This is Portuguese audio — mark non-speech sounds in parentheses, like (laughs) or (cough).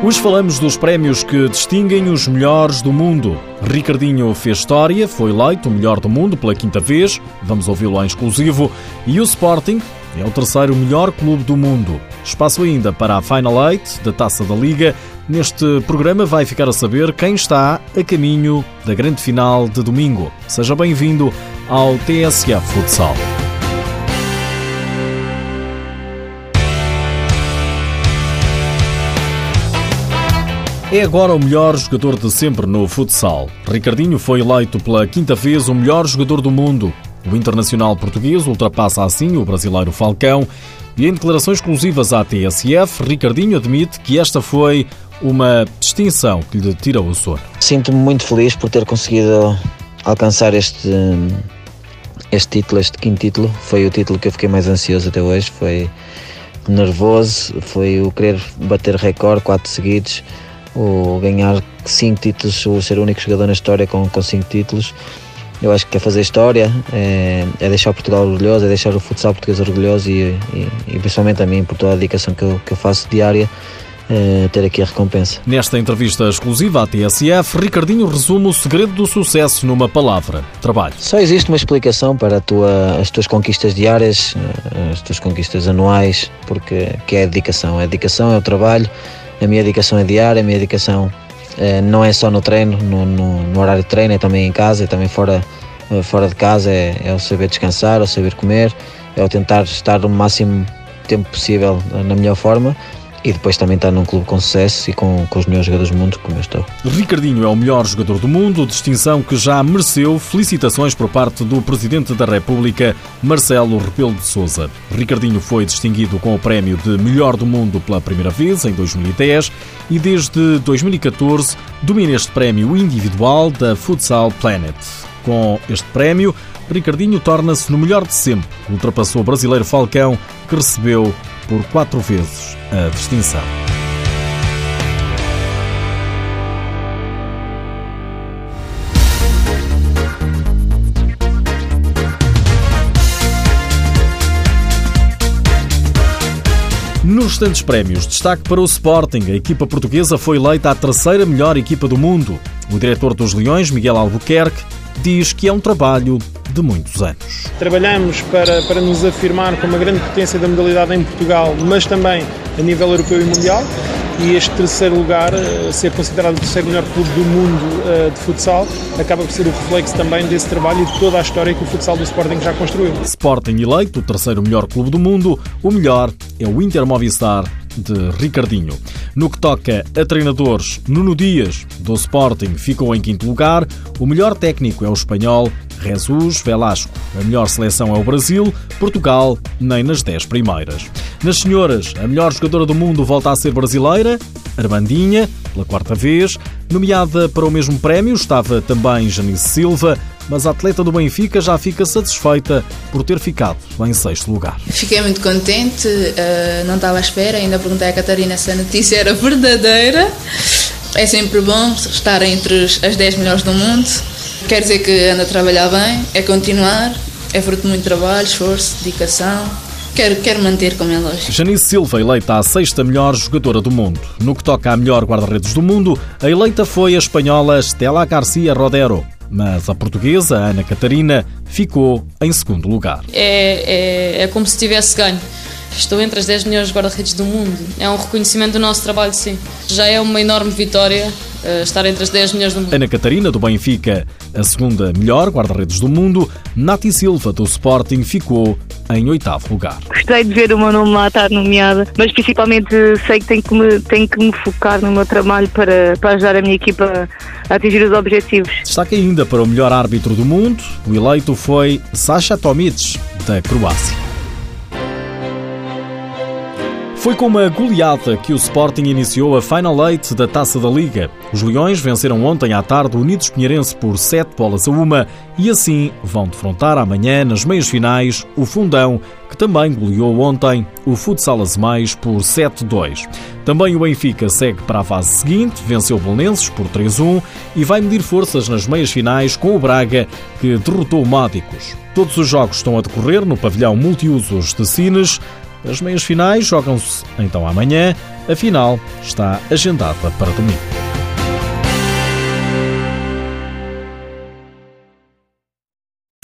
Hoje falamos dos prémios que distinguem os melhores do mundo. Ricardinho fez história, foi eleito o melhor do mundo pela quinta vez, vamos ouvi-lo em exclusivo, e o Sporting é o terceiro melhor clube do mundo. Espaço ainda para a Final Eight da Taça da Liga. Neste programa vai ficar a saber quem está a caminho da grande final de domingo. Seja bem-vindo ao TSF Futsal. É agora o melhor jogador de sempre no futsal. Ricardinho foi eleito pela quinta vez o melhor jogador do mundo. O internacional português ultrapassa assim o brasileiro Falcão e em declarações exclusivas à TSF, Ricardinho admite que esta foi uma distinção que lhe tira o sono. Sinto-me muito feliz por ter conseguido alcançar este, este título, este quinto título. Foi o título que eu fiquei mais ansioso até hoje. Foi nervoso, foi o querer bater recorde, quatro seguidos o ganhar cinco títulos, o ser o único jogador na história com, com cinco títulos. Eu acho que é fazer história, é, é deixar Portugal orgulhoso, é deixar o futsal português orgulhoso e, e, e principalmente a mim, por toda a dedicação que eu, que eu faço diária, é, ter aqui a recompensa. Nesta entrevista exclusiva à TSF, Ricardinho resume o segredo do sucesso numa palavra: trabalho. Só existe uma explicação para tua, as tuas conquistas diárias, eh, as tuas conquistas anuais, porque que é a dedicação. A dedicação é o trabalho a minha dedicação é diária, a minha dedicação eh, não é só no treino, no, no, no, horário de treino, é também em casa, é também fora, eh, fora de casa, é, é o saber descansar, é o saber comer, é o tentar estar o máximo tempo possível na melhor forma e depois também estar num clube com sucesso e com, com os melhores jogadores do mundo, como eu estou. Ricardinho é o melhor jogador do mundo, distinção que já mereceu felicitações por parte do Presidente da República, Marcelo Rebelo de Sousa. Ricardinho foi distinguido com o prémio de melhor do mundo pela primeira vez, em 2010, e desde 2014 domina este prémio individual da Futsal Planet. Com este prémio, Ricardinho torna-se no melhor de sempre. Ultrapassou o brasileiro Falcão, que recebeu por quatro vezes a distinção. Nos restantes prémios, destaque para o Sporting. A equipa portuguesa foi eleita a terceira melhor equipa do mundo. O diretor dos Leões, Miguel Albuquerque, diz que é um trabalho de muitos anos. Trabalhamos para, para nos afirmar como uma grande potência da modalidade em Portugal, mas também a nível europeu e mundial. E este terceiro lugar, eh, ser considerado o terceiro melhor clube do mundo uh, de futsal, acaba por ser o reflexo também desse trabalho e de toda a história que o futsal do Sporting já construiu. Sporting eleito o terceiro melhor clube do mundo, o melhor é o Inter Movistar de Ricardinho. No que toca a treinadores, Nuno Dias, do Sporting, ficou em quinto lugar. O melhor técnico é o espanhol Jesus Velasco. A melhor seleção é o Brasil, Portugal, nem nas 10 primeiras. Nas senhoras, a melhor jogadora do mundo volta a ser brasileira, Armandinha, pela quarta vez. Nomeada para o mesmo prémio estava também Janice Silva, mas a atleta do Benfica já fica satisfeita por ter ficado em sexto lugar. Fiquei muito contente, eh, não estava à espera, ainda perguntei à Catarina se a notícia era (laughs) verdadeira. É sempre bom estar entre as 10 melhores do mundo. Quer dizer que anda a trabalhar bem, é continuar, é fruto de muito trabalho, esforço, dedicação. Quero, quero manter como é lógico. Janice Silva, eleita a sexta melhor jogadora do mundo. No que toca à melhor guarda-redes do mundo, a eleita foi a espanhola Stella Garcia Rodero mas a portuguesa Ana Catarina ficou em segundo lugar. É, é, é como se tivesse ganho. Estou entre as 10 melhores guarda-redes do mundo. É um reconhecimento do nosso trabalho, sim. Já é uma enorme vitória uh, estar entre as 10 melhores do mundo. Ana Catarina, do Benfica, a segunda melhor guarda-redes do mundo. Nati Silva, do Sporting, ficou em oitavo lugar. Gostei de ver o meu nome lá estar nomeada, mas principalmente sei que tenho que me, tenho que me focar no meu trabalho para, para ajudar a minha equipa a atingir os objetivos. Destaque ainda para o melhor árbitro do mundo. O eleito foi Sasha Tomic, da Croácia. Foi com uma goleada que o Sporting iniciou a Final Eight da Taça da Liga. Os Leões venceram ontem à tarde o Unidos Pinheirense por 7 bolas a uma e assim vão defrontar amanhã nas meias finais o Fundão, que também goleou ontem o Futsal Mais por 7-2. Também o Benfica segue para a fase seguinte, venceu o Belenenses por 3-1 e vai medir forças nas meias finais com o Braga, que derrotou o Mádicos. Todos os jogos estão a decorrer no pavilhão multiusos de Sines. As meias finais jogam-se então amanhã, a final está agendada para domingo.